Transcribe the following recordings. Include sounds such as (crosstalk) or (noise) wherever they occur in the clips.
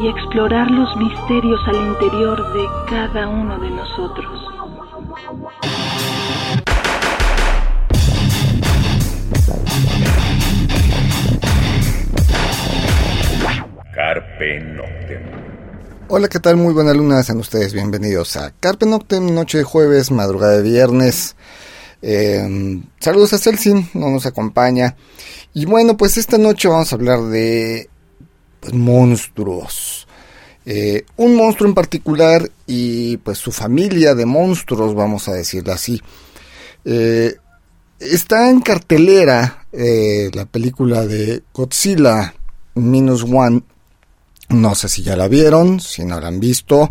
y explorar los misterios al interior de cada uno de nosotros. Carpe Noctem. Hola, ¿qué tal? Muy buena luna, sean ustedes bienvenidos a Carpe Noctem, noche de jueves, madrugada de viernes. Em, saludos a Celsin, no nos acompaña. Y bueno, pues esta noche vamos a hablar de pues, monstruos. Eh, un monstruo en particular y pues su familia de monstruos, vamos a decirlo así. Eh, está en cartelera eh, la película de Godzilla Minus One. No sé si ya la vieron, si no la han visto.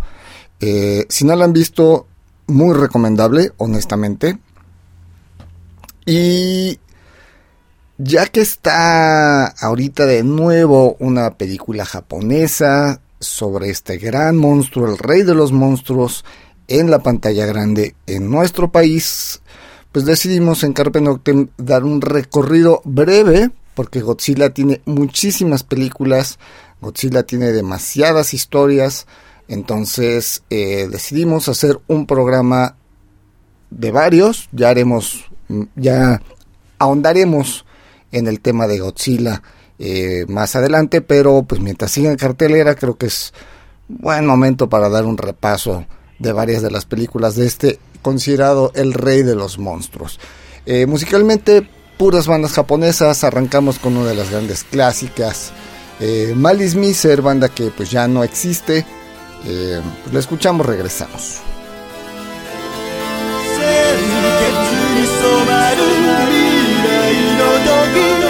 si no la han visto, muy recomendable, honestamente. Y ya que está ahorita de nuevo una película japonesa sobre este gran monstruo, el rey de los monstruos, en la pantalla grande en nuestro país, pues decidimos en Carpe Noctem dar un recorrido breve, porque Godzilla tiene muchísimas películas, Godzilla tiene demasiadas historias, entonces eh, decidimos hacer un programa de varios, ya haremos, ya ahondaremos en el tema de Godzilla eh, más adelante, pero pues mientras siga en cartelera creo que es buen momento para dar un repaso de varias de las películas de este considerado el rey de los monstruos. Eh, musicalmente, puras bandas japonesas, arrancamos con una de las grandes clásicas, eh, Malice Miser, banda que pues ya no existe. Pues la escuchamos, regresamos.「no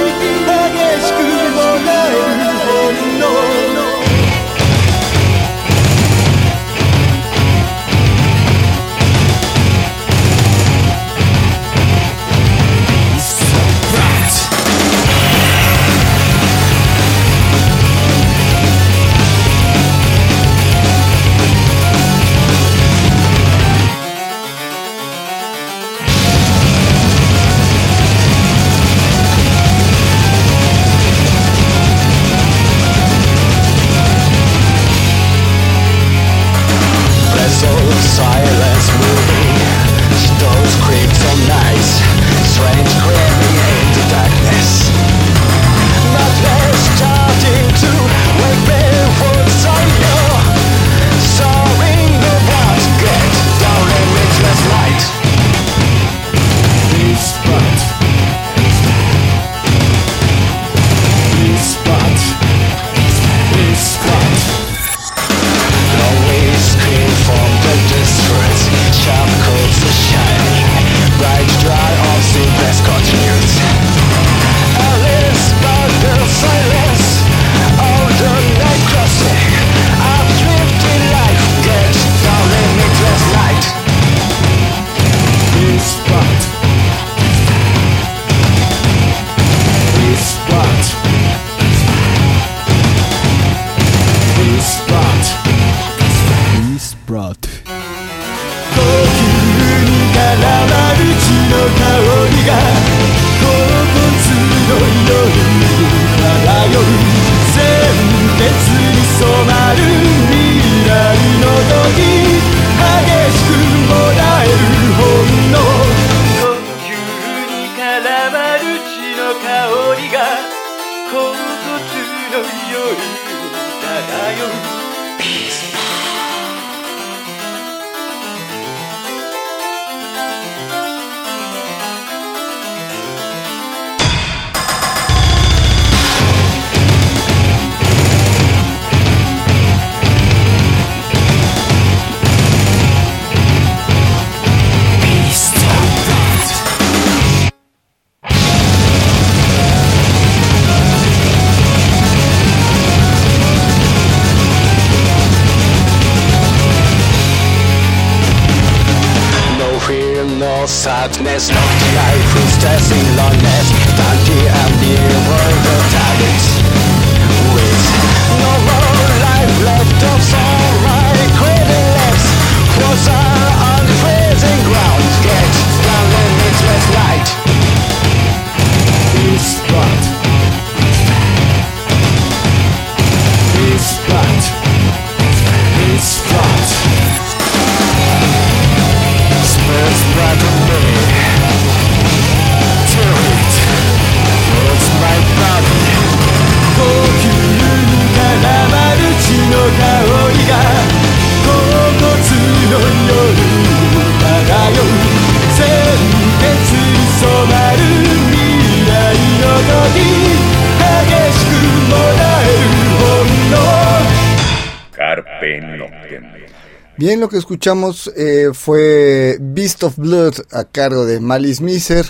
Bien, lo que escuchamos eh, fue Beast of Blood a cargo de Malice Miser.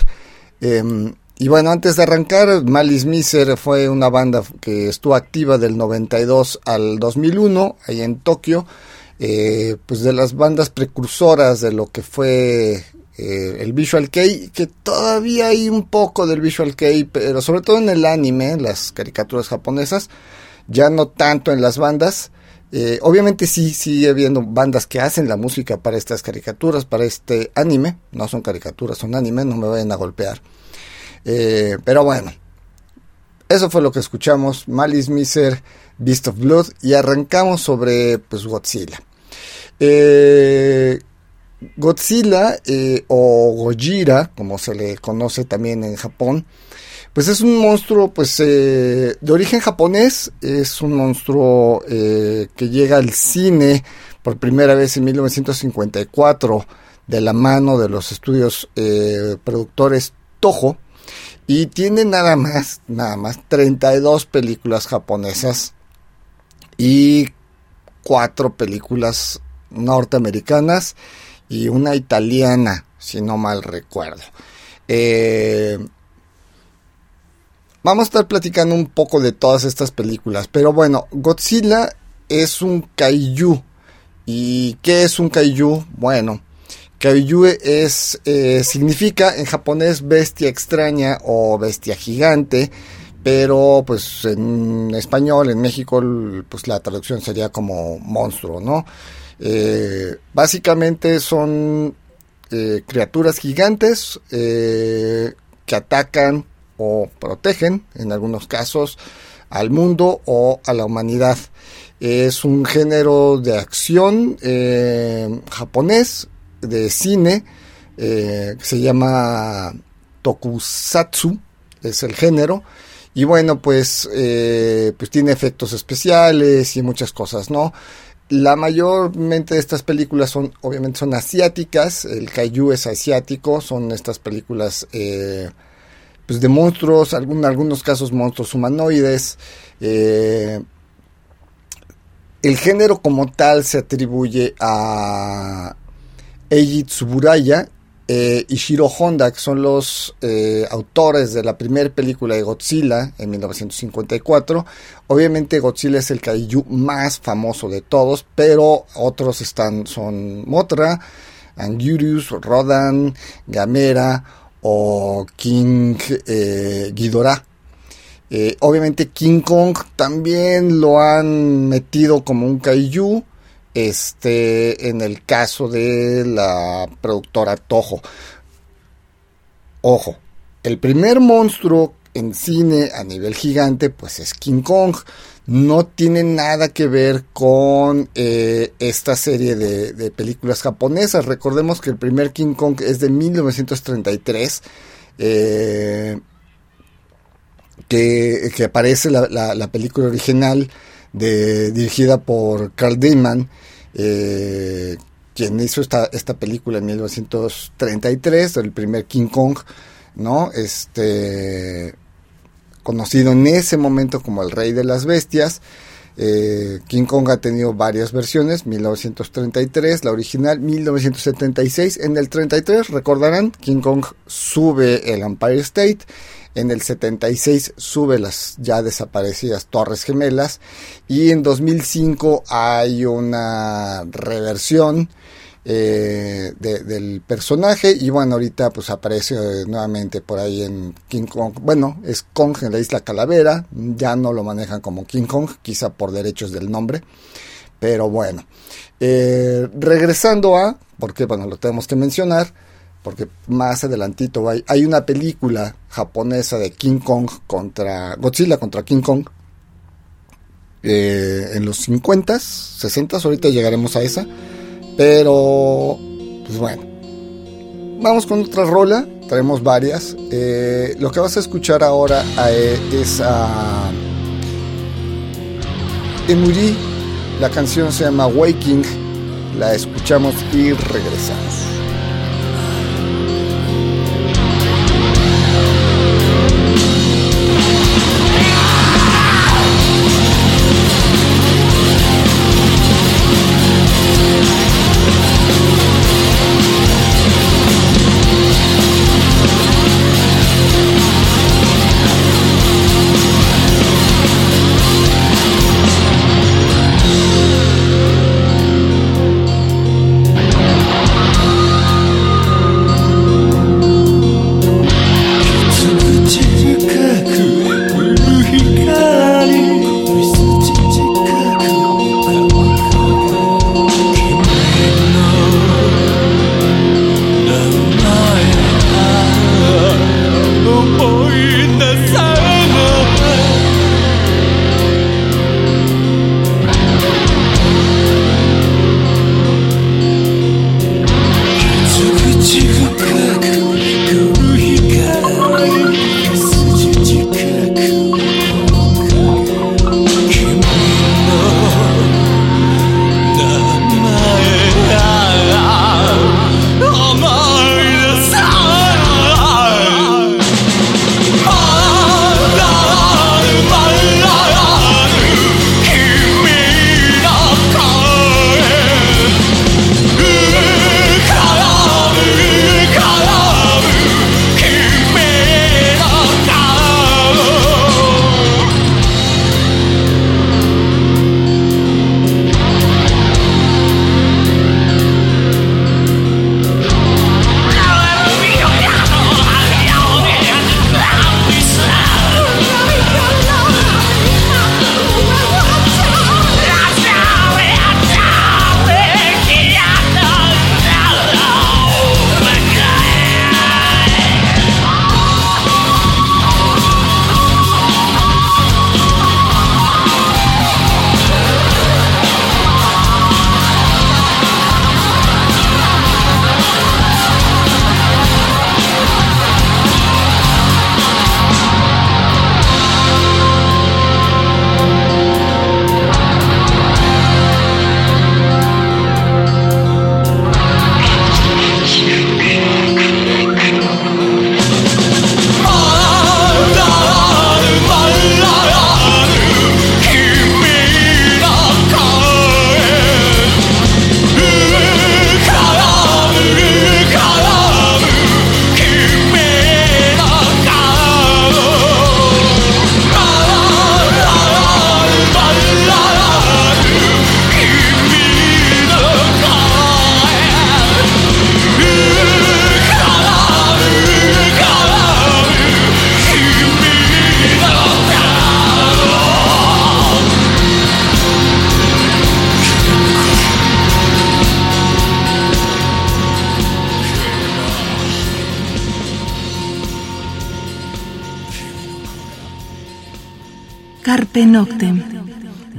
Em, y bueno, antes de arrancar, Malice Miser fue una banda que estuvo activa del 92 al 2001, ahí en Tokio. Eh, pues de las bandas precursoras de lo que fue eh, el Visual Kei, que todavía hay un poco del Visual Kei, pero sobre todo en el anime, las caricaturas japonesas, ya no tanto en las bandas. Eh, obviamente sí sigue habiendo bandas que hacen la música para estas caricaturas, para este anime. No son caricaturas, son anime, no me vayan a golpear. Eh, pero bueno, eso fue lo que escuchamos. Malice Miser, Beast of Blood. Y arrancamos sobre pues, Godzilla. Eh, Godzilla eh, o Gojira, como se le conoce también en Japón, pues es un monstruo pues eh, de origen japonés, es un monstruo eh, que llega al cine por primera vez en 1954 de la mano de los estudios eh, productores Toho y tiene nada más, nada más 32 películas japonesas y cuatro películas norteamericanas y una italiana, si no mal recuerdo. Vamos a estar platicando un poco de todas estas películas, pero bueno, Godzilla es un kaiju. ¿Y qué es un kaiju? Bueno, kaiju es, eh, significa en japonés bestia extraña o bestia gigante, pero pues en español, en México, pues la traducción sería como monstruo, ¿no? Eh, básicamente son eh, criaturas gigantes que atacan o protegen, en algunos casos, al mundo o a la humanidad. Es un género de acción eh, japonés, de cine, eh, se llama tokusatsu, es el género. Y bueno, pues, eh, pues tiene efectos especiales y muchas cosas, ¿no? La mayormente de estas películas son, obviamente, son asiáticas. El kaiju es asiático. Son estas películas, pues, de monstruos, algún, algunos casos monstruos humanoides. Eh, el género como tal se atribuye a Eiji Tsuburaya eh, y Shiro Honda, que son los eh, autores de la primera película de Godzilla en 1954. Obviamente Godzilla es el kaiju más famoso de todos, pero otros están son Mothra, Anguirus, Rodan, Gamera o King eh, Ghidorah. Eh, obviamente King Kong también lo han metido como un kaiju. Este, en el caso de la productora Toho. Ojo, el primer monstruo en cine a nivel gigante, pues es King Kong. No tiene nada que ver con eh, esta serie de, películas japonesas. Recordemos que el primer King Kong es de 1933. Eh, que, que, aparece la película original de, dirigida por Carl Dayman, eh, quien hizo esta, esta película en 1933, el primer King Kong, ¿no? Este, conocido en ese momento como el rey de las bestias. Eh, King Kong ha tenido varias versiones, 1933, la original 1976. En el 33, recordarán, King Kong sube el Empire State. En el 76 sube las ya desaparecidas Torres Gemelas. Y en 2005 hay una reversión eh, del personaje y bueno ahorita pues aparece eh, nuevamente por ahí en King Kong bueno es Kong en la isla Calavera ya no lo manejan como King Kong quizá por derechos del nombre pero bueno. Eh, regresando a porque bueno lo tenemos que mencionar porque más adelantito hay, hay una película japonesa de King Kong contra Godzilla contra King Kong en los 50 60 ahorita llegaremos a esa pero, pues bueno. Vamos con otra rola. Traemos varias. Eh, lo que vas a escuchar ahora eh, es a Emuri. La canción se llama Waking. La escuchamos y regresamos.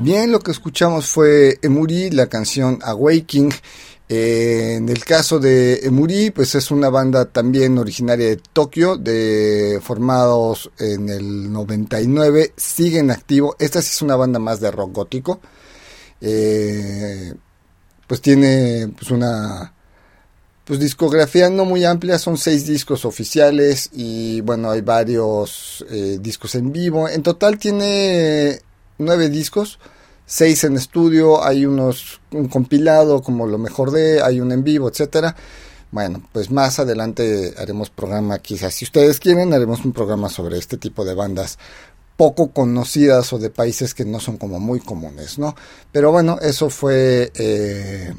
Bien, lo que escuchamos fue Emuri, la canción Awaking. Eh, en el caso de Emuri, pues es una banda también originaria de Tokio, de formados en el 99, siguen activo. Esta sí es una banda más de rock gótico. Eh, pues tiene pues una pues discografía no muy amplia, son seis discos oficiales y bueno, hay varios eh, discos en vivo. En total tiene nueve discos, seis en estudio, hay unos, un compilado como lo mejor de, hay un en vivo, etcétera. Bueno, pues más adelante haremos programa, quizás si ustedes quieren, haremos un programa sobre este tipo de bandas poco conocidas o de países que no son como muy comunes, ¿no? Pero bueno, eso fue... Eh,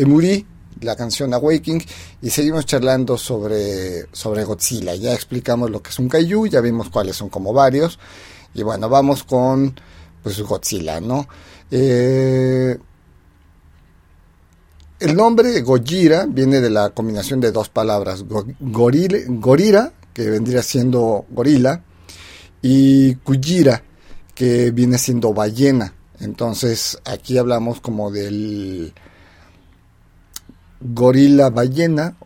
Emuri, la canción Awakening, y seguimos charlando sobre, sobre Godzilla. Ya explicamos lo que es un kaiju, ya vimos cuáles son como varios, y bueno, vamos con pues Godzilla, ¿no? Eh, el nombre Gojira viene de la combinación de dos palabras, gorila, que vendría siendo gorila, y Kujira, que viene siendo ballena. Entonces aquí hablamos como del gorila ballena.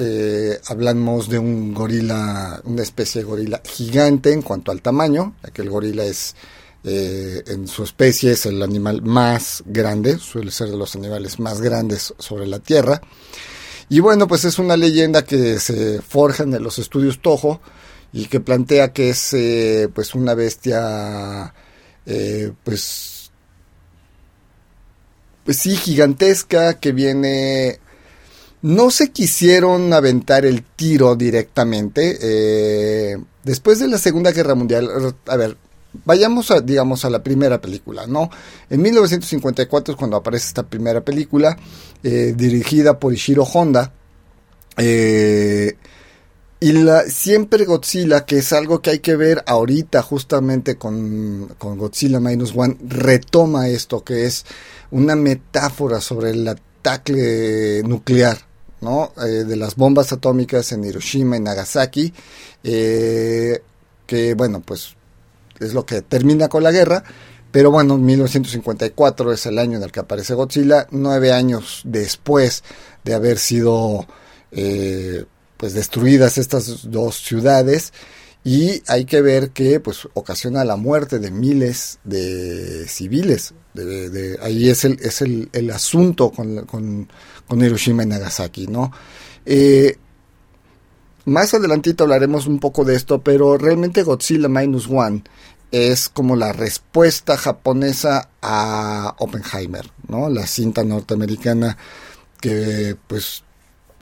Eh, hablamos de un gorila, una especie de gorila gigante en cuanto al tamaño, ya que el gorila es eh, en su especie es el animal más grande, suele ser de los animales más grandes sobre la Tierra. Y bueno, pues es una leyenda que se forja en los estudios Toho y que plantea que es eh, pues una bestia pues pues sí gigantesca que viene no se quisieron aventar el tiro directamente después de la Segunda Guerra Mundial a ver Vayamos a, digamos, a la primera película, ¿no? En 1954 es cuando aparece esta primera película, eh, dirigida por Ishiro Honda. Eh, y la, siempre Godzilla, que es algo que hay que ver ahorita justamente con, con Godzilla Minus One, retoma esto, que es una metáfora sobre el ataque nuclear, ¿no? Eh, de las bombas atómicas en Hiroshima y Nagasaki, que bueno, pues es lo que termina con la guerra. Pero bueno, 1954 es el año en el que aparece Godzilla, nueve años después de haber sido eh, pues destruidas estas dos ciudades y hay que ver que pues ocasiona la muerte de miles de civiles. De, ahí es el, es el, el asunto con, con, con, Hiroshima y Nagasaki, ¿no? Eh, más adelantito hablaremos un poco de esto, pero realmente Godzilla Minus One es como la respuesta japonesa a Oppenheimer, ¿no? La cinta norteamericana que pues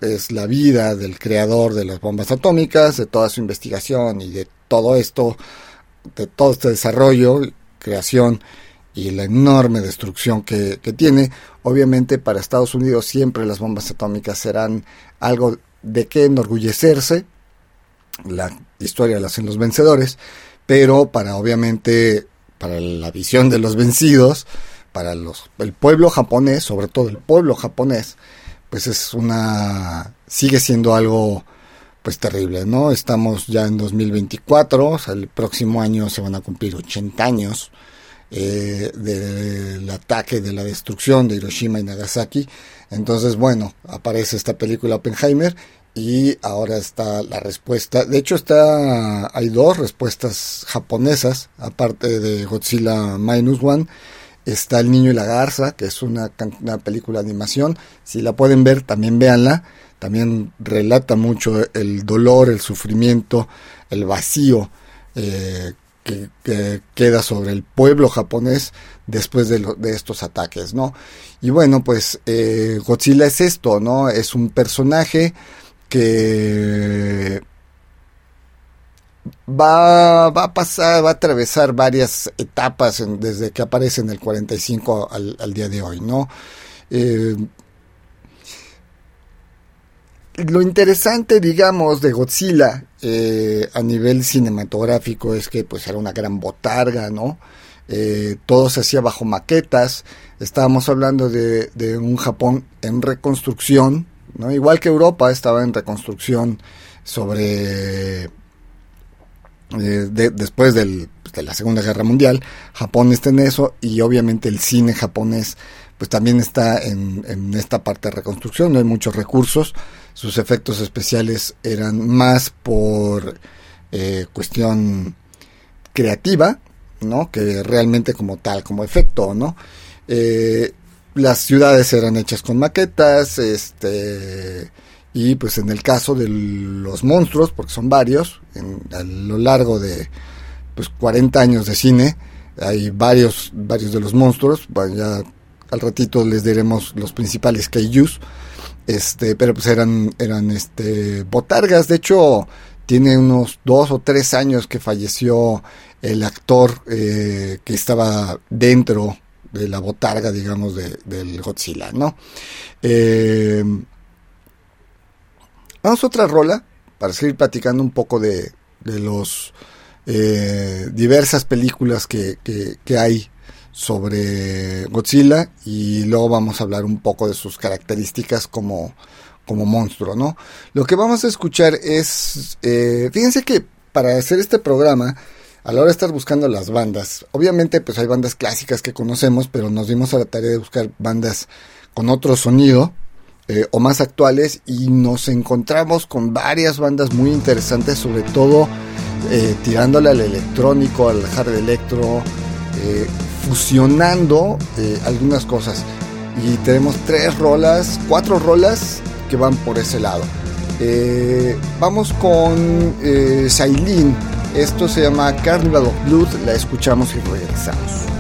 es la vida del creador de las bombas atómicas, de toda su investigación y de todo esto, de todo este desarrollo, creación y la enorme destrucción que, que tiene. Obviamente para Estados Unidos siempre las bombas atómicas serán algo de que enorgullecerse, la historia la hacen los vencedores, pero para obviamente, para la visión de los vencidos, para los, el pueblo japonés, sobre todo el pueblo japonés, pues es una, sigue siendo algo pues terrible, ¿no? Estamos ya en 2024, o sea, el próximo año se van a cumplir 80 años eh, del ataque, de la destrucción de Hiroshima y Nagasaki. Entonces, bueno, aparece esta película Oppenheimer y ahora está la respuesta. De hecho, está hay dos respuestas japonesas, aparte de Godzilla Minus One. Está El Niño y la Garza, que es una, película de animación. Si la pueden ver, también véanla. También relata mucho el dolor, el sufrimiento, el vacío eh, que, queda sobre el pueblo japonés después de, de estos ataques, ¿no? Y bueno, pues eh, Godzilla es esto, ¿no? Es un personaje que va, va a pasar, va a atravesar varias etapas desde que aparece en el 45 al, al día de hoy, ¿no? Eh, lo interesante, digamos, de Godzilla eh, a nivel cinematográfico es que pues era una gran botarga, ¿no? Eh, todo se hacía bajo maquetas. Estábamos hablando de, de un Japón en reconstrucción, Igual que Europa estaba en reconstrucción sobre eh, después de la Segunda Guerra Mundial, Japón está en eso y obviamente el cine japonés pues también está en, esta parte de reconstrucción, no hay muchos recursos, sus efectos especiales eran más por eh, cuestión creativa, ¿no? Que realmente como tal, como efecto, ¿no? Eh, las ciudades eran hechas con maquetas, este y pues en el caso de los monstruos, porque son varios, a lo largo de pues 40 años de cine, hay varios varios de los monstruos, bueno, ya al ratito les diremos los principales kaijus, este, pero pues eran eran este botargas, de hecho tiene unos dos o tres años que falleció el actor eh, que estaba dentro de la botarga, digamos, de, del Godzilla, ¿no? Eh, vamos a otra rola para seguir platicando un poco de, de los eh, diversas películas que, que, hay sobre Godzilla y luego vamos a hablar un poco de sus características como, como monstruo, ¿no? Lo que vamos a escuchar es, eh, fíjense que para hacer este programa, a la hora de estar buscando las bandas, obviamente pues hay bandas clásicas que conocemos, pero nos dimos a la tarea de buscar bandas con otro sonido eh, o más actuales y nos encontramos con varias bandas muy interesantes, sobre todo eh, tirándole al electrónico, al hard electro, eh, fusionando algunas cosas. Y tenemos tres rolas, cuatro rolas que van por ese lado. Vamos con Shailene. Esto se llama Carnival of Blood. La escuchamos y regresamos.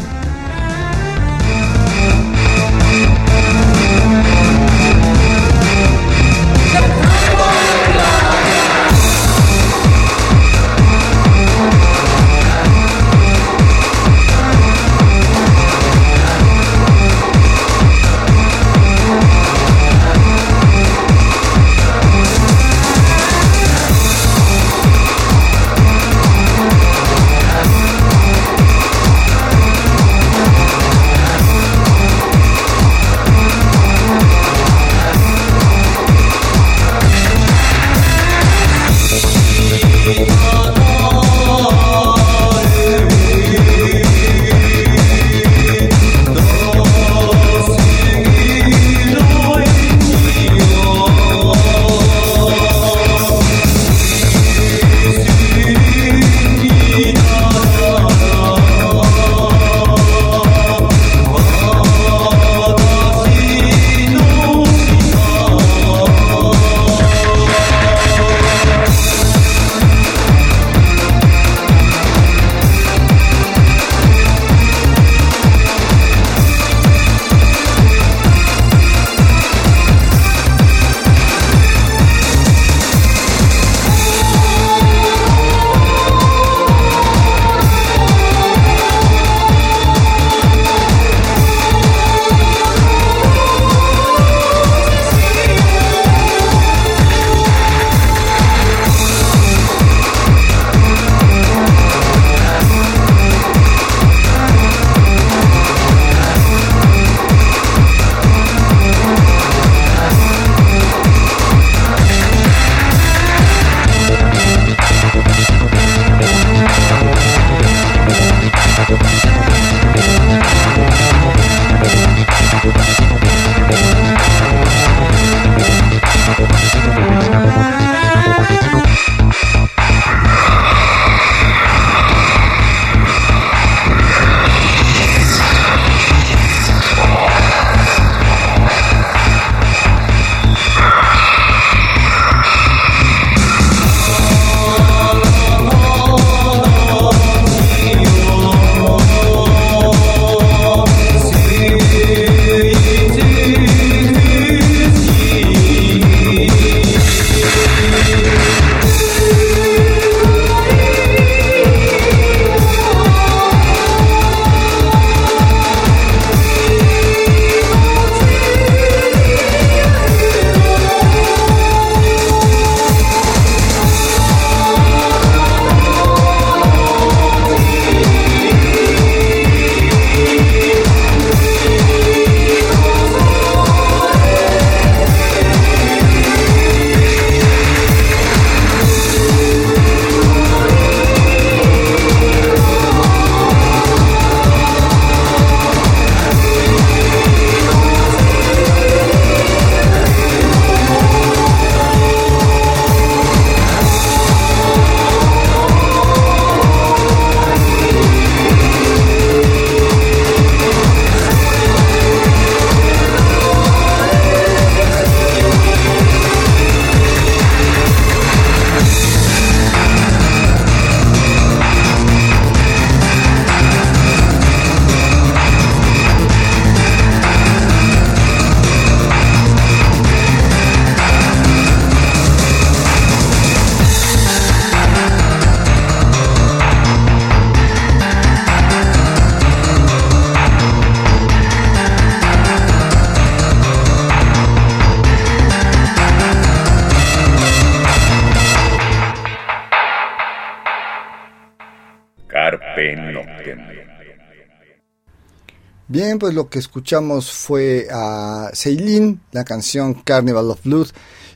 Pues lo que escuchamos fue a Seilin, la canción Carnival of Blood.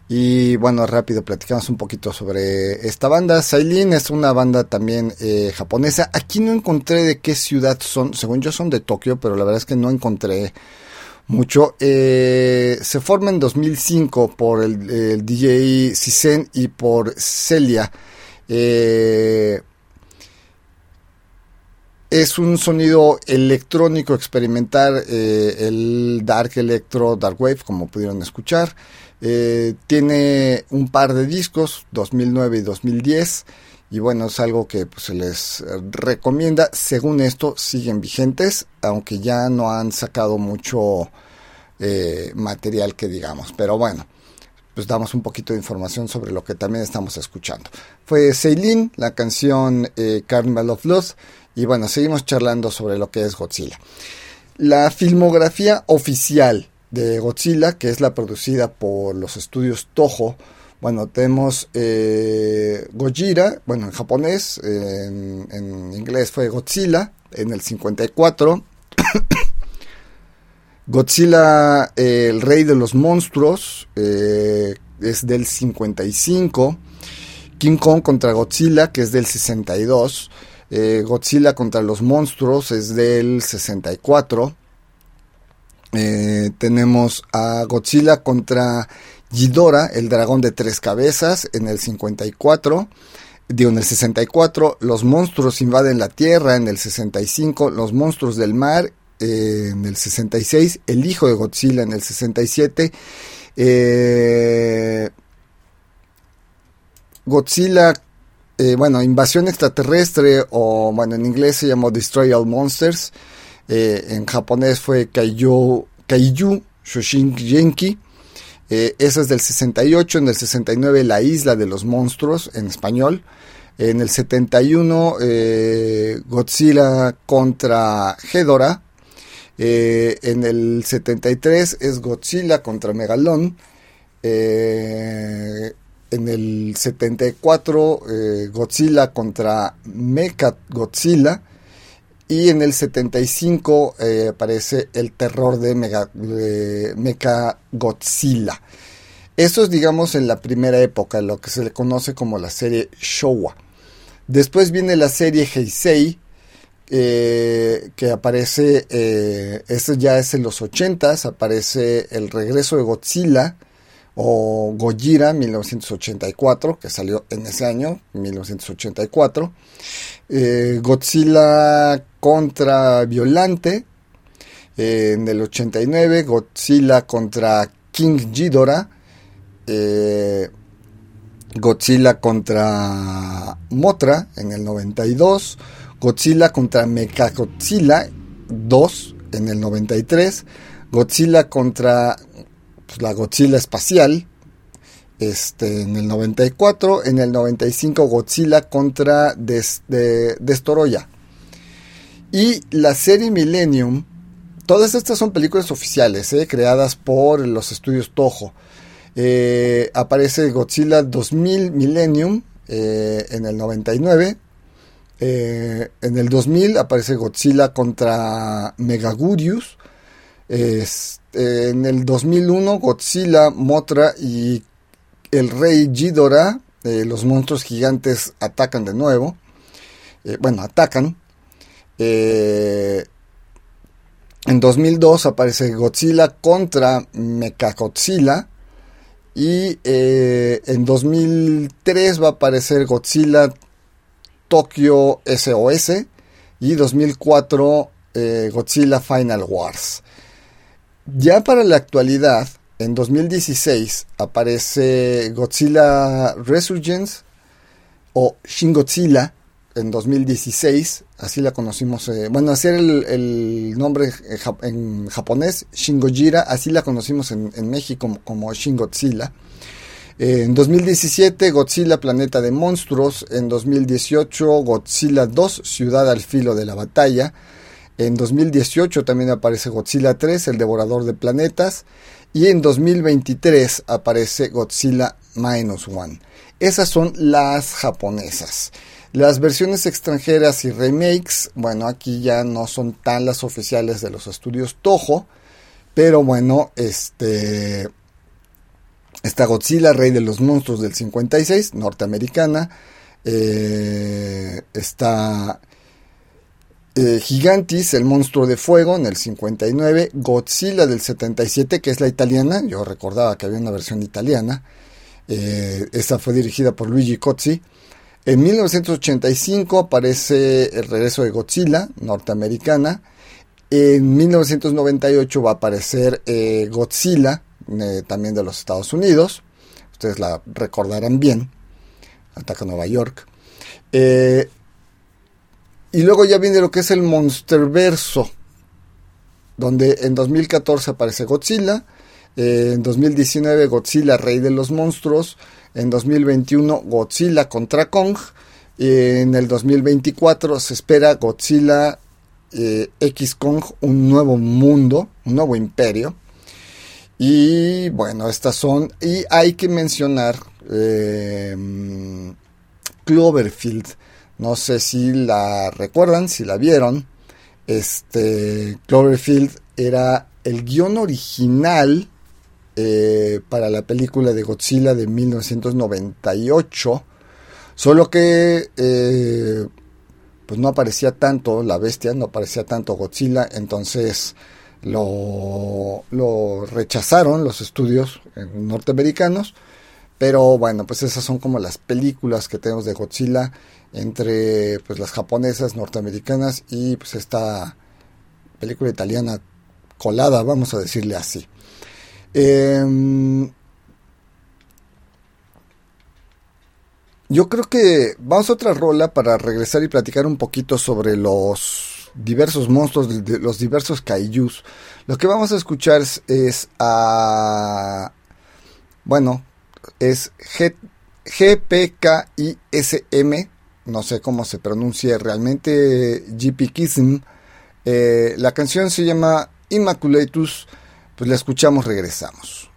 Y bueno, rápido platicamos un poquito sobre esta banda. Sailin es una banda también eh, japonesa. Aquí no encontré de qué ciudad son. Según yo son de Tokio, pero la verdad es que no encontré mucho. Eh, se forma en 2005 por el, DJ Sisen y por Celia. Eh, es un sonido electrónico experimental, el Dark Electro, Dark Wave, como pudieron escuchar. Eh, tiene un par de discos, 2009 y 2010. Y bueno, es algo que pues, se les recomienda. Según esto, siguen vigentes, aunque ya no han sacado mucho eh, material que digamos. Pero bueno, pues damos un poquito de información sobre lo que también estamos escuchando. Fue Seilin, la canción eh, Carnival of Love. Y bueno, seguimos charlando sobre lo que es Godzilla. La filmografía oficial de Godzilla, que es la producida por los estudios Toho. Bueno, tenemos eh, Gojira, bueno, en japonés, en, inglés fue Godzilla, en el 54. (coughs) Godzilla, el rey de los monstruos, eh, es del 55. King Kong contra Godzilla, que es del 62. Eh, Godzilla contra los monstruos es del 64. Eh, tenemos a Godzilla contra Ghidorah, el dragón de tres cabezas, en el 54. Digo, en el 64, los monstruos invaden la Tierra, en el 65, los monstruos del mar, eh, en el 66, el hijo de Godzilla, en el 67. Eh, Godzilla, bueno, invasión extraterrestre, o bueno, en inglés se llamó Destroy All Monsters, eh, en japonés fue Kaiju, Kaiju Shoshingenki. Eh, esa es del 68, en el 69 La Isla de los Monstruos en español. En el 71 eh, Godzilla contra Hedora. en el 73 es Godzilla contra Megalón. En el 74 Godzilla contra Mecha Godzilla y en el 75 eh, aparece el terror de, Mega, Mecha Godzilla. Eso es, digamos, en la primera época, lo que se le conoce como la serie Showa. Después viene la serie Heisei, eh, que aparece, eh, eso ya es en los 80 aparece el regreso de Godzilla, o Gojira 1984, que salió en ese año, 1984. Eh, Godzilla contra Violante eh, en el 89, Godzilla contra King Ghidorah, eh, Godzilla contra Motra en el 92, Godzilla contra Mechagodzilla 2 en el 93, Godzilla contra pues, la Godzilla espacial este, en el 94, en el 95 Godzilla contra Destoroya. Y la serie Millennium, todas estas son películas oficiales, eh, creadas por los estudios Toho. Eh, aparece Godzilla 2000 Millennium eh, en el 99. en el 2000 aparece Godzilla contra Megagurius. En el 2001 Godzilla, Motra y el rey Ghidorah, los monstruos gigantes atacan de nuevo. bueno, atacan. Eh, en 2002 aparece Godzilla contra Mechagodzilla. Y eh, en 2003 va a aparecer Godzilla Tokyo SOS. Y 2004 eh, Godzilla Final Wars. Ya para la actualidad, en 2016 aparece Godzilla Resurgence o Shin Godzilla en 2016, así la conocimos, eh, bueno, así era el, nombre en japonés, Shin Gojira, así la conocimos en, México como, Shin Godzilla. Eh, en 2017, Godzilla Planeta de Monstruos. En 2018, Godzilla 2, Ciudad al Filo de la Batalla. En 2018 también aparece Godzilla 3, El Devorador de Planetas. Y en 2023 aparece Godzilla Minus One. Esas son las japonesas. Las versiones extranjeras y remakes, bueno, aquí ya no son tan las oficiales de los estudios Toho, pero bueno, este está Godzilla, Rey de los Monstruos del 56, norteamericana, eh, está eh, Gigantis, el monstruo de fuego, en el 59. Godzilla del 77, que es la italiana. Yo recordaba que había una versión italiana. Eh, esta fue dirigida por Luigi Cozzi. En 1985 aparece el regreso de Godzilla, norteamericana. En 1998 va a aparecer eh, Godzilla, también de los Estados Unidos. Ustedes la recordarán bien. Ataca Nueva York. Y luego ya viene lo que es el Monsterverso, donde en 2014 aparece Godzilla, eh, en 2019 Godzilla Rey de los Monstruos, en 2021 Godzilla contra Kong, en el 2024 se espera Godzilla eh, X Kong, un nuevo mundo, un nuevo imperio. Y bueno, estas son, y hay que mencionar eh, Cloverfield no sé si la recuerdan, si la vieron. Este Cloverfield era el guion original eh, para la película de Godzilla de 1998. Solo que eh, pues no aparecía tanto la bestia, no aparecía tanto Godzilla, entonces lo, lo rechazaron los estudios norteamericanos. Pero bueno, pues esas son como las películas que tenemos de Godzilla entre pues las japonesas, norteamericanas y pues esta película italiana colada, vamos a decirle así. Em, yo creo que vamos a otra rola para regresar y platicar un poquito sobre los diversos monstruos, los diversos kaijus. Lo que vamos a escuchar es, a... Bueno, es G, GPKISM no sé cómo se pronuncia realmente, GP Kism. Eh, la canción se llama Immaculatus, pues la escuchamos, regresamos.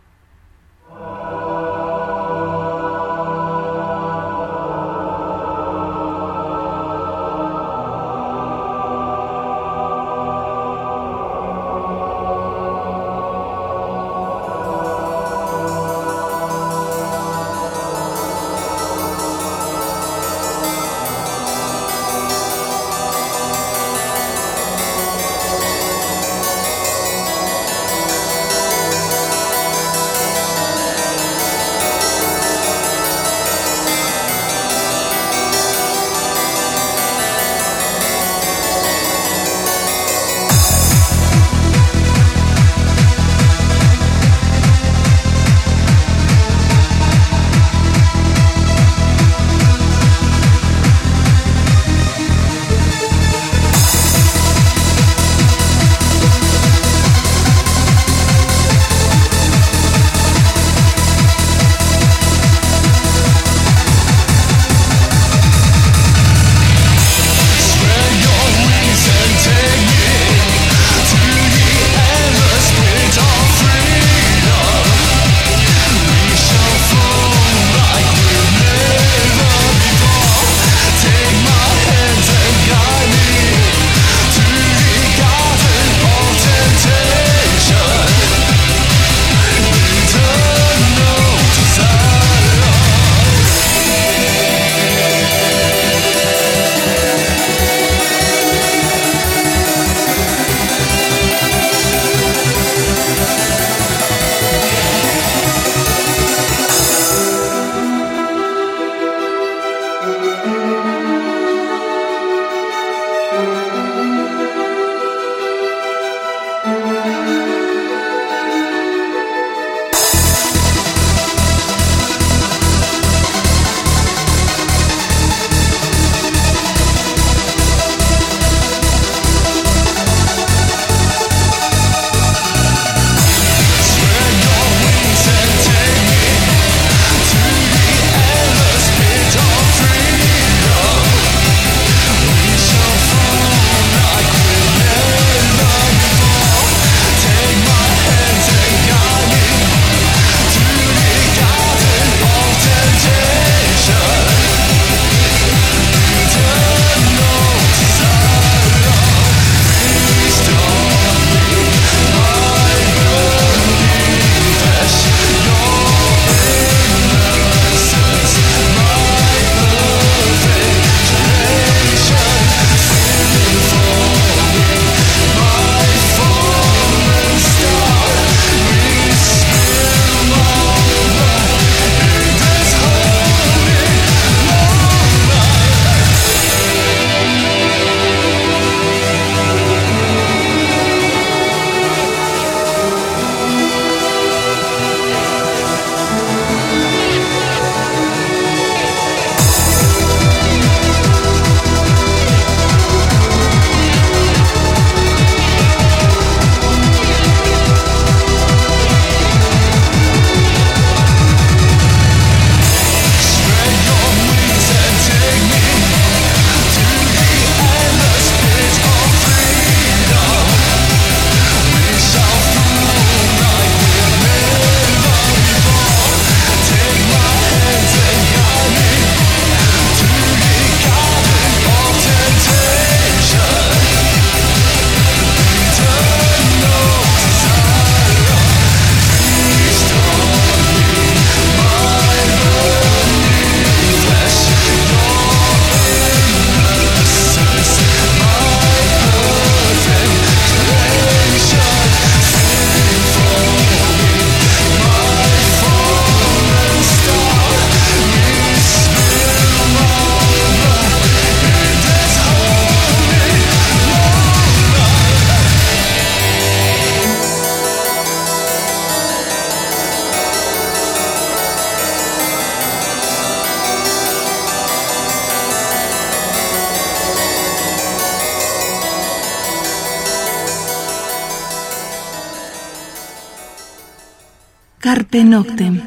Carpe Noctem.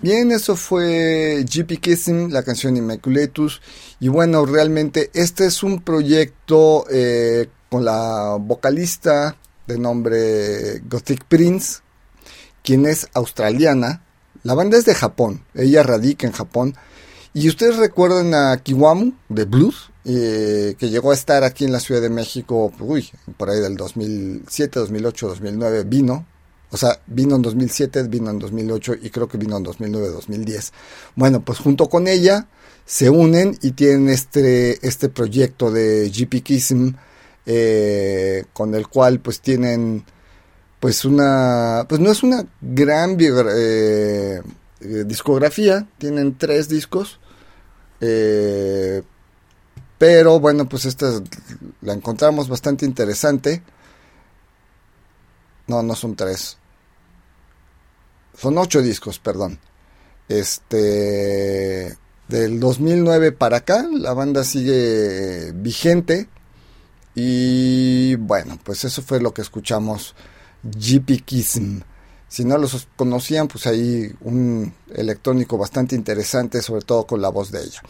Bien, eso fue GP Kissing, la canción Immaculatus. Y bueno, realmente este es un proyecto eh, con la vocalista de nombre Gothic Prince, quien es australiana. La banda es de Japón, ella radica en Japón. Y ustedes recuerdan a Kiwamu de Blues, eh, que llegó a estar aquí en la Ciudad de México, uy, por ahí del 2007, 2008, 2009, vino. O sea, vino en 2007, vino en 2008 y creo que vino en 2009, 2010. Bueno, pues junto con ella se unen y tienen este, este proyecto de GP Kism, eh, con el cual pues tienen pues una, pues no es una gran eh, discografía, tienen tres discos, eh, pero bueno, pues esta la encontramos bastante interesante. No, no son tres. Son ocho discos, perdón. Este. Del 2009 para acá, la banda sigue vigente. Y bueno, pues eso fue lo que escuchamos. GP Kism. Si no los conocían, pues ahí un electrónico bastante interesante, sobre todo con la voz de ella.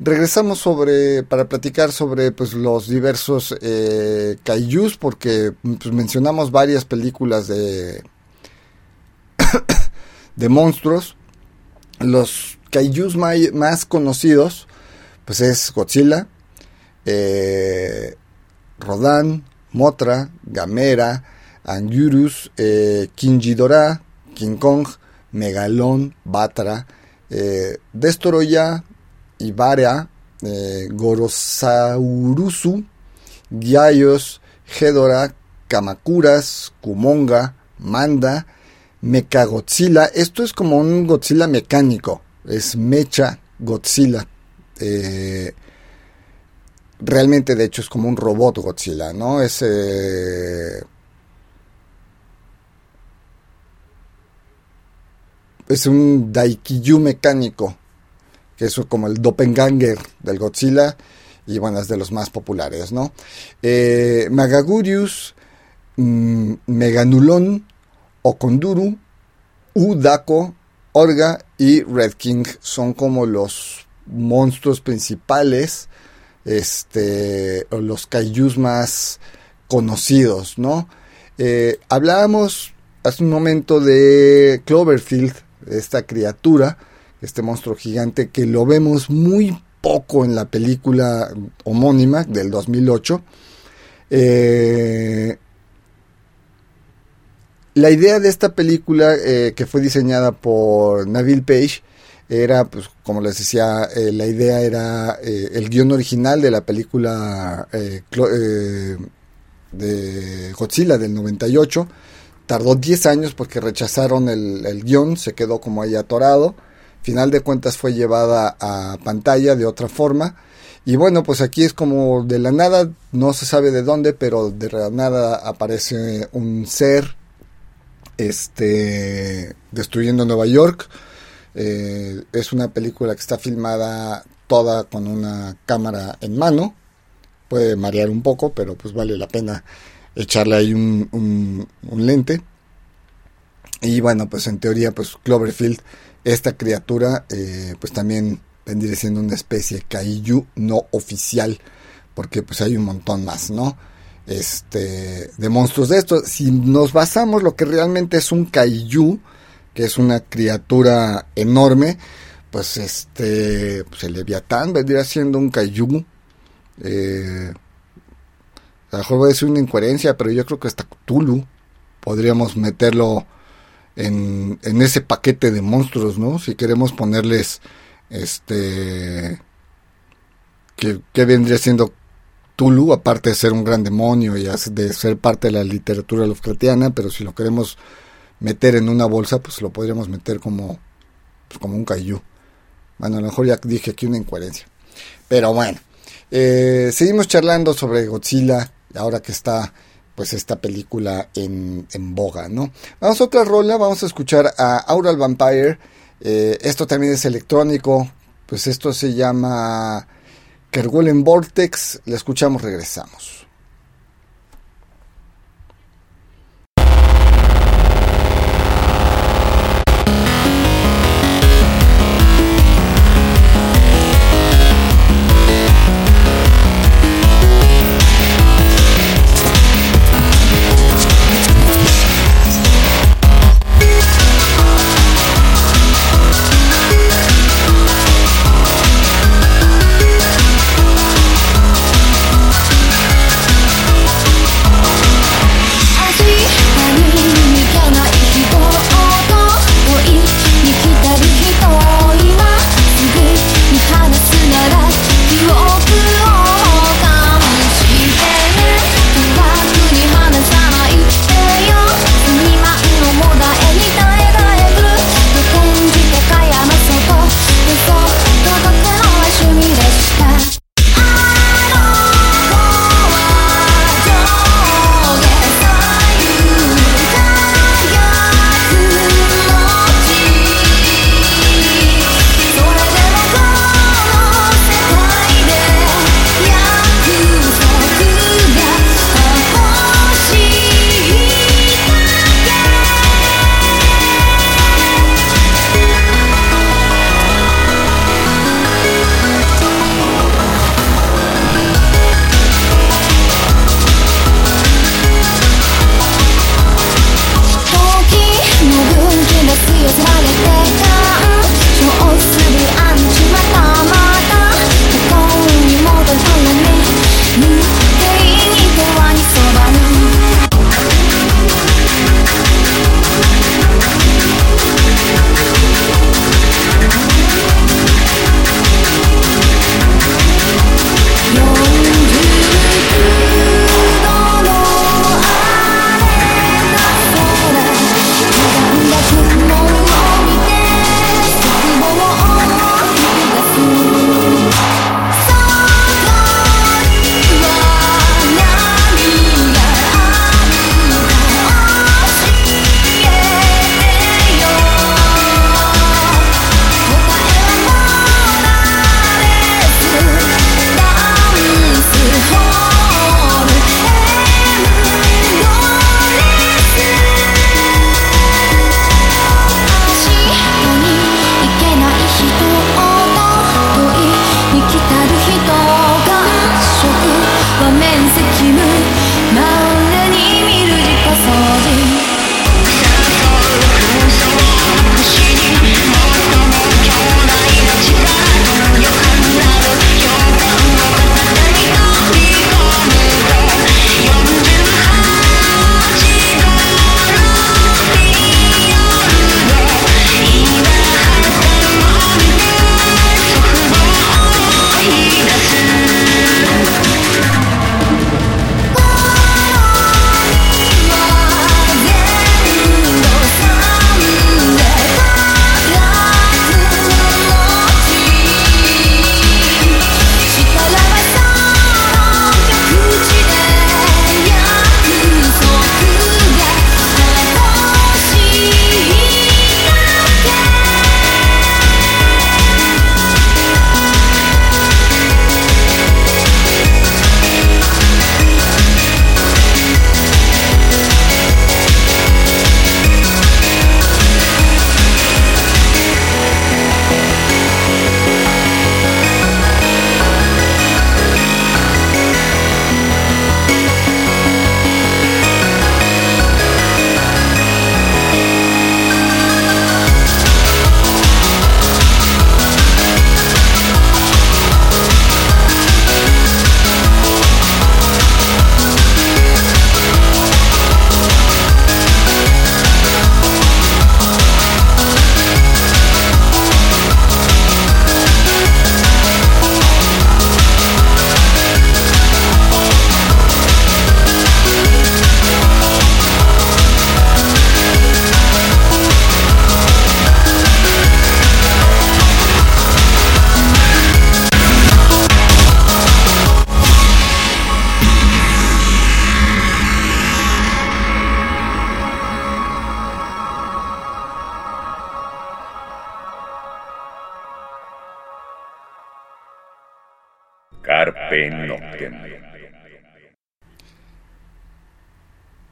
Regresamos sobre para platicar sobre pues los diversos eh, kaijus porque pues, mencionamos varias películas de de monstruos. Los kaijus más conocidos pues es Godzilla, eh, Rodan, Motra, Gamera, Anguirus, eh, Kinjidora, King Kong, Megalón, Batra, eh, Destoroya, Ibarea, eh, Gorosaurusu, Gyaios, Hedora, Kamakuras, Kumonga, Manda, Mechagodzilla. Esto es como un Godzilla mecánico. Es Mecha Godzilla. Eh, realmente, de hecho, es como un robot Godzilla, ¿no? Es. Eh, es un Daikiju mecánico que es como el doppelganger del Godzilla, y bueno, es de los más populares, ¿no? Eh, Magagurius, mm, Meganulon, Okonduru, Udako, Orga y Red King son como los monstruos principales, este, los kaijus más conocidos, ¿no? Eh, hablábamos hace un momento de Cloverfield, esta criatura, este monstruo gigante que lo vemos muy poco en la película homónima del 2008. Eh, la idea de esta película eh, que fue diseñada por Nabil Page era, pues, como les decía, eh, la idea era el guion original de la película de Godzilla del 98. Tardó 10 años porque rechazaron el, el guion, se quedó como ahí atorado final de cuentas fue llevada a pantalla de otra forma. Y bueno, pues aquí es como de la nada, no se sabe de dónde, pero de la nada aparece un ser este, destruyendo Nueva York. Eh, es una película que está filmada toda con una cámara en mano. Puede marear un poco, pero pues vale la pena echarle ahí un, un lente. Y bueno, pues en teoría, pues Cloverfield esta criatura eh, pues también vendría siendo una especie kaiju no oficial porque pues hay un montón más no este de monstruos de estos si nos basamos lo que realmente es un kaiju que es una criatura enorme pues este el leviatán vendría siendo un kaiju eh, a lo mejor voy a decir una incoherencia pero yo creo que hasta Cthulhu podríamos meterlo en, en ese paquete de monstruos, ¿no? Si queremos ponerles, este, que, vendría siendo Tulu, aparte de ser un gran demonio y de ser parte de la literatura Lovecraftiana, pero si lo queremos meter en una bolsa, pues lo podríamos meter como, pues como un kaiju. Bueno, a lo mejor ya dije aquí una incoherencia. Pero bueno, eh, seguimos charlando sobre Godzilla, ahora que está pues esta película en, en boga, ¿no? Vamos a otra rola, vamos a escuchar a Aural Vampire. Eh, esto también es electrónico, pues esto se llama Kerguelen Vortex. Le escuchamos, regresamos.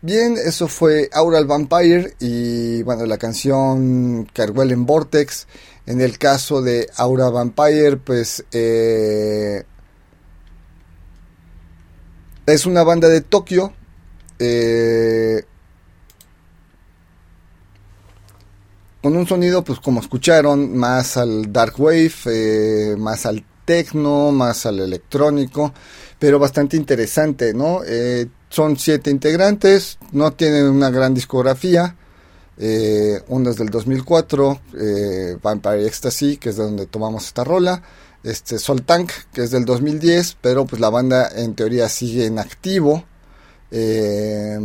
Bien, eso fue Aural Vampire y bueno, la canción en Vortex. En el caso de Aura Vampire, pues eh, es una banda de Tokio. Eh, con un sonido, pues como escucharon, más al dark wave, eh, más al techno, más al electrónico, pero bastante interesante, ¿no? Eh, son siete integrantes, no tienen una gran discografía. Eh, uno es del 2004, eh, Vampire Ecstasy, que es de donde tomamos esta rola. Este Sol Tank, que es del 2010, pero pues la banda en teoría sigue en activo. Eh,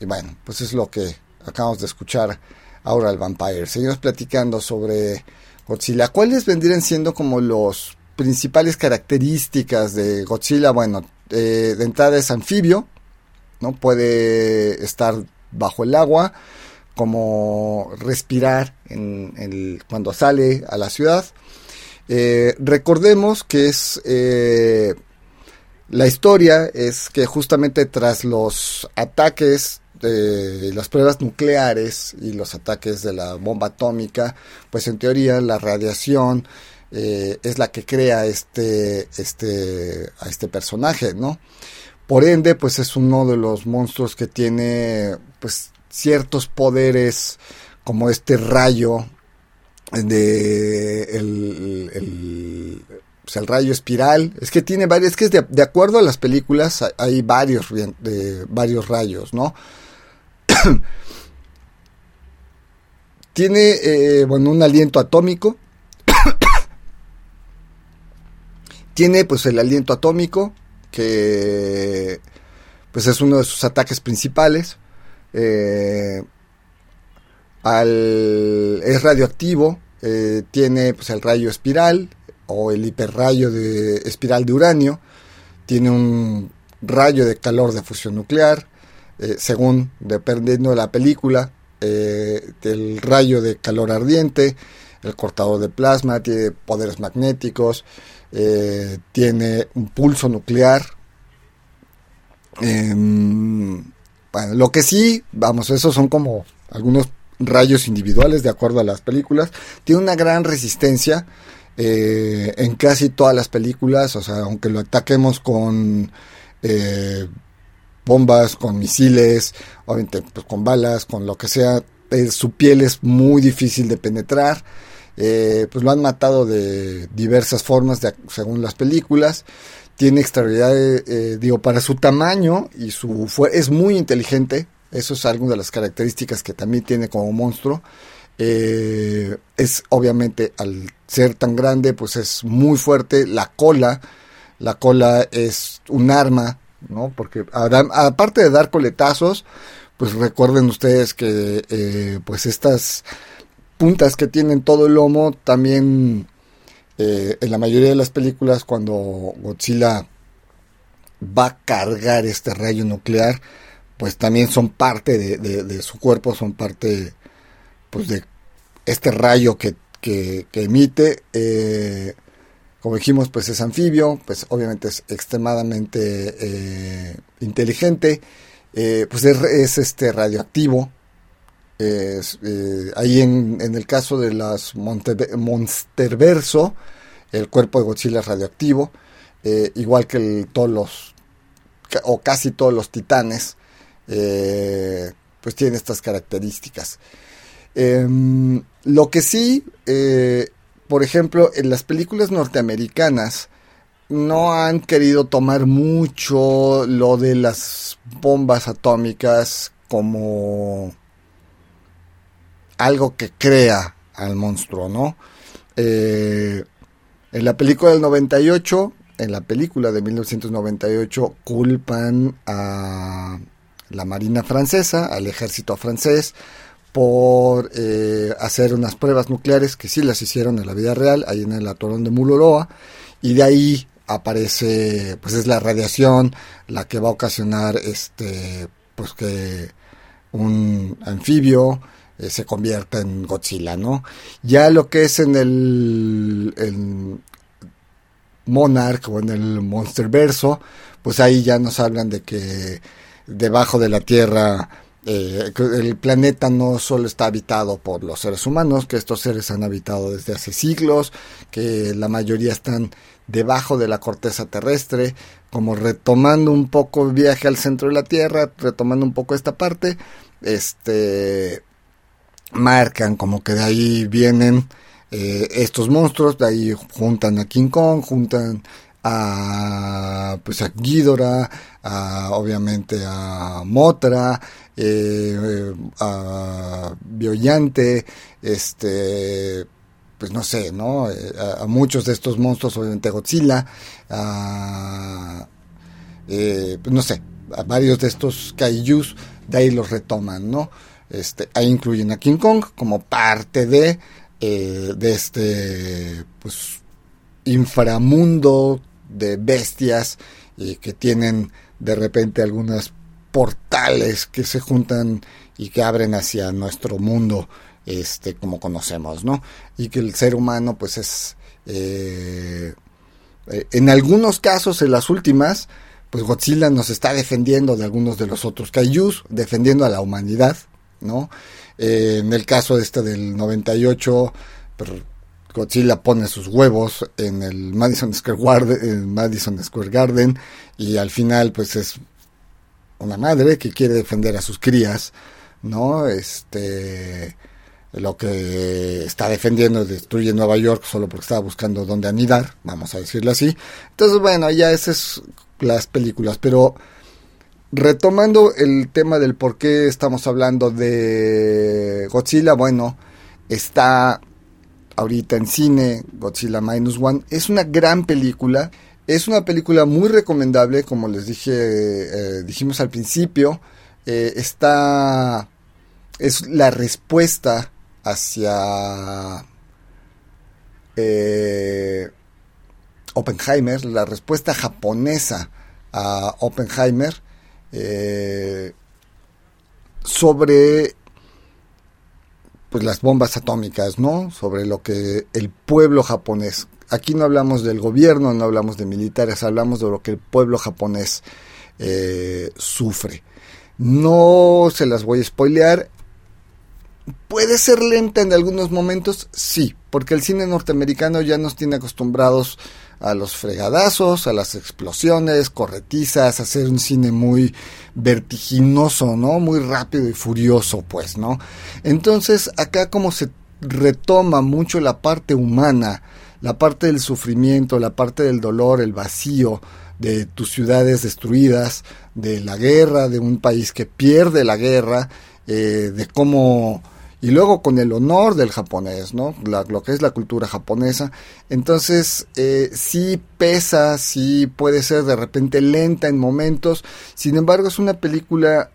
y bueno, pues es lo que acabamos de escuchar ahora el Vampire. Seguimos platicando sobre Godzilla. ¿Cuáles vendrían siendo como los principales características de Godzilla? Bueno, eh, de entrada es anfibio, ¿no? Puede estar bajo el agua, como respirar en, el, cuando sale a la ciudad. Eh, recordemos que es eh, la historia es que justamente tras los ataques de las pruebas nucleares y los ataques de la bomba atómica, pues en teoría la radiación eh, es la que crea este, este, a este personaje, ¿no? Por ende, pues es uno de los monstruos que tiene pues ciertos poderes como este rayo de el, el, pues, el rayo espiral. Es que tiene varios es que es de, acuerdo a las películas hay varios de, varios rayos no (coughs) tiene eh, bueno un aliento atómico. (coughs) Tiene pues el aliento atómico que pues es uno de sus ataques principales. Eh, es radioactivo, eh, tiene pues, el rayo espiral o el hiperrayo de espiral de uranio, tiene un rayo de calor de fusión nuclear, eh, según dependiendo de la película, el rayo de calor ardiente, el cortador de plasma, tiene poderes magnéticos, eh, tiene un pulso nuclear. Em, bueno, lo que sí, vamos, esos son como algunos rayos individuales de acuerdo a las películas. Tiene una gran resistencia eh, en casi todas las películas, o sea, aunque lo ataquemos con eh, bombas, con misiles, obviamente pues, con balas, con lo que sea, su piel es muy difícil de penetrar. Eh, pues lo han matado de diversas formas según las películas. Tiene extraordinaria, eh, digo, para su tamaño y su es muy inteligente. Eso es alguna de las características que también tiene como monstruo. Eh, es obviamente al ser tan grande, pues es muy fuerte. La cola, la cola es un arma, ¿no? Porque aparte de dar coletazos, pues recuerden ustedes que pues estas puntas que tienen todo el lomo, también eh, en la mayoría de las películas cuando Godzilla va a cargar este rayo nuclear, pues también son parte de, su cuerpo, son parte pues de este rayo que, emite. Eh, como dijimos, pues es anfibio, pues obviamente es extremadamente eh, inteligente, pues es, es, este radioactivo, eh, ahí en, el caso de las Monsterverso, el cuerpo de Godzilla es radioactivo, eh, igual que todos los, o casi todos los titanes, eh, pues tienen estas características. Em, lo que sí, por ejemplo, en las películas norteamericanas, no han querido tomar mucho lo de las bombas atómicas como algo que crea al monstruo, ¿no? Eh, en la película del 98, en la película de 1998, culpan a la Marina francesa, al ejército francés, por eh, hacer unas pruebas nucleares que sí las hicieron en la vida real, ahí en el atorón de Muloroa, y de ahí aparece, pues es la radiación la que va a ocasionar, este, pues que un anfibio eh, se convierta en Godzilla, ¿no? Ya lo que es en el, Monarch o en el Monsterverso, pues ahí ya nos hablan de que debajo de la Tierra eh, el planeta no solo está habitado por los seres humanos, que estos seres han habitado desde hace siglos, que la mayoría están debajo de la corteza terrestre, como retomando un poco el viaje al centro de la Tierra, retomando un poco esta parte, este marcan como que de ahí vienen eh, estos monstruos, de ahí juntan a King Kong, juntan a pues a Ghidorah, a, obviamente a Motra, eh, a Biollante, este pues no sé, ¿no? Eh, a, muchos de estos monstruos, obviamente Godzilla, a, eh, pues no sé, a varios de estos kaijus, de ahí los retoman, ¿no? Este, ahí incluyen a King Kong como parte de, de este, pues, inframundo de bestias y que tienen de repente algunas portales que se juntan y que abren hacia nuestro mundo este como conocemos no y que el ser humano pues es eh, eh, en algunos casos en las últimas pues Godzilla nos está defendiendo de algunos de los otros kaijus defendiendo a la humanidad no eh, en el caso este del 98 pero Godzilla pone sus huevos en el Madison Square Garden, Madison Square Garden y al final pues es una madre que quiere defender a sus crías, ¿no? Este lo que está defendiendo es destruye Nueva York solo porque estaba buscando dónde anidar, vamos a decirlo así. Entonces, bueno, ya esas es las películas, pero retomando el tema del por qué estamos hablando de Godzilla, bueno, está ahorita en cine, Godzilla Minus One. Es una gran película. Es una película muy recomendable, como les dije, eh, dijimos al principio. Eh, está. Es la respuesta hacia. Eh, Oppenheimer, la respuesta japonesa a Oppenheimer sobre pues las bombas atómicas, ¿no? Sobre lo que el pueblo japonés. Aquí no hablamos del gobierno, no hablamos de militares, hablamos de lo que el pueblo japonés eh, sufre. No se las voy a spoilear. ¿Puede ser lenta en algunos momentos? Sí, porque el cine norteamericano ya nos tiene acostumbrados a los fregadazos, a las explosiones, corretizas, hacer un cine muy vertiginoso, ¿no? Muy rápido y furioso, pues, ¿no? Entonces, acá como se retoma mucho la parte humana, la parte del sufrimiento, la parte del dolor, el vacío de tus ciudades destruidas, de la guerra, de un país que pierde la guerra, eh, de cómo y luego con el honor del japonés, ¿no? lo que es la cultura japonesa. Entonces, eh, sí pesa, sí puede ser de repente lenta en momentos, sin embargo es una película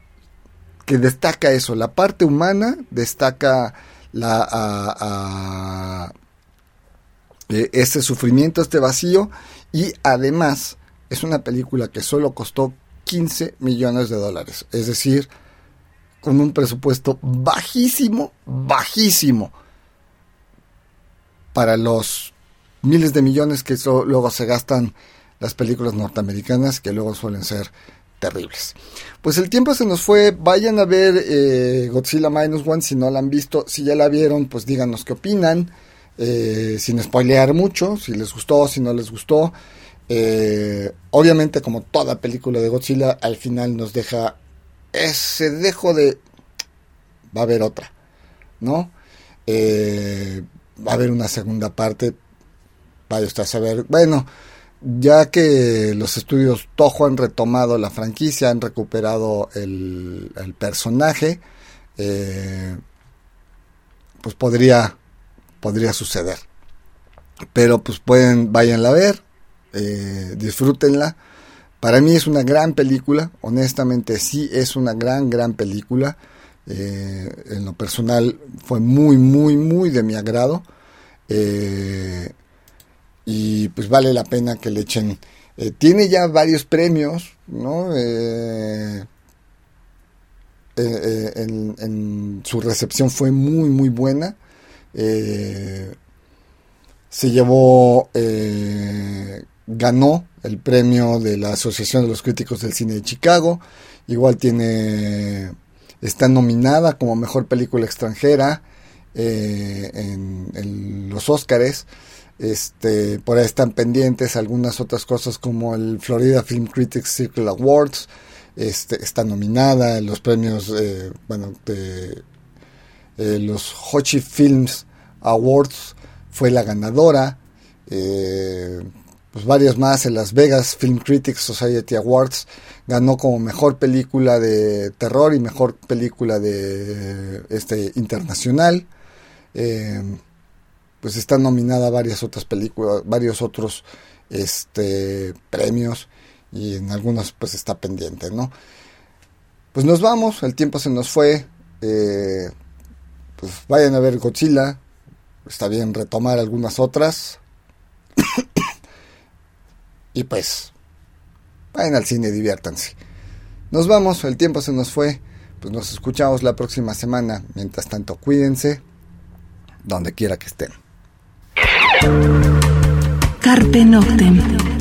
que destaca eso, la parte humana, destaca la, e, este sufrimiento, este vacío, y además es una película que solo costó 15 millones de dólares, es decir, con un presupuesto bajísimo, bajísimo, para los miles de millones que luego se gastan las películas norteamericanas, que luego suelen ser terribles. Pues el tiempo se nos fue, vayan a ver eh, Godzilla Minus One si no la han visto, si ya la vieron, pues díganos qué opinan, eh, sin spoilear mucho, si les gustó, si no les gustó. Eh, obviamente como toda película de Godzilla, al final nos deja ese dejo de va a haber otra, ¿no? Eh, va a haber una segunda parte, vaya usted a saber, bueno, ya que los estudios Toho han retomado la franquicia, han recuperado el, personaje, eh, pues podría, podría suceder. Pero pues pueden, váyanla a ver, eh, disfrútenla para mí es una gran película, honestamente sí es una gran, gran película. Eh, en lo personal fue muy, muy, muy de mi agrado. Eh, y pues vale la pena que le echen. Eh, tiene ya varios premios, ¿no? En, su recepción fue muy, muy buena. se llevó ganó el premio de la Asociación de los Críticos del Cine de Chicago. Igual tiene está nominada como mejor película extranjera eh, en, los Óscares. Este, por ahí están pendientes algunas otras cosas como el Florida Film Critics Circle Awards. Este, está nominada en los premios, eh, bueno, de eh, los Hochi Films Awards. Fue la ganadora. Pues varios más en Las Vegas Film Critics Society Awards. Ganó como mejor película de terror y mejor película de este internacional. Eh, pues está nominada a varias otras películas, varios otros este, premios y en algunos pues está pendiente, ¿no? Pues nos vamos, el tiempo se nos fue, eh, pues vayan a ver Godzilla, está bien retomar algunas otras (coughs) y pues vayan al cine, diviértanse. Nos vamos, el tiempo se nos fue, pues nos escuchamos la próxima semana, mientras tanto cuídense donde quiera que estén. Carpe Noctem.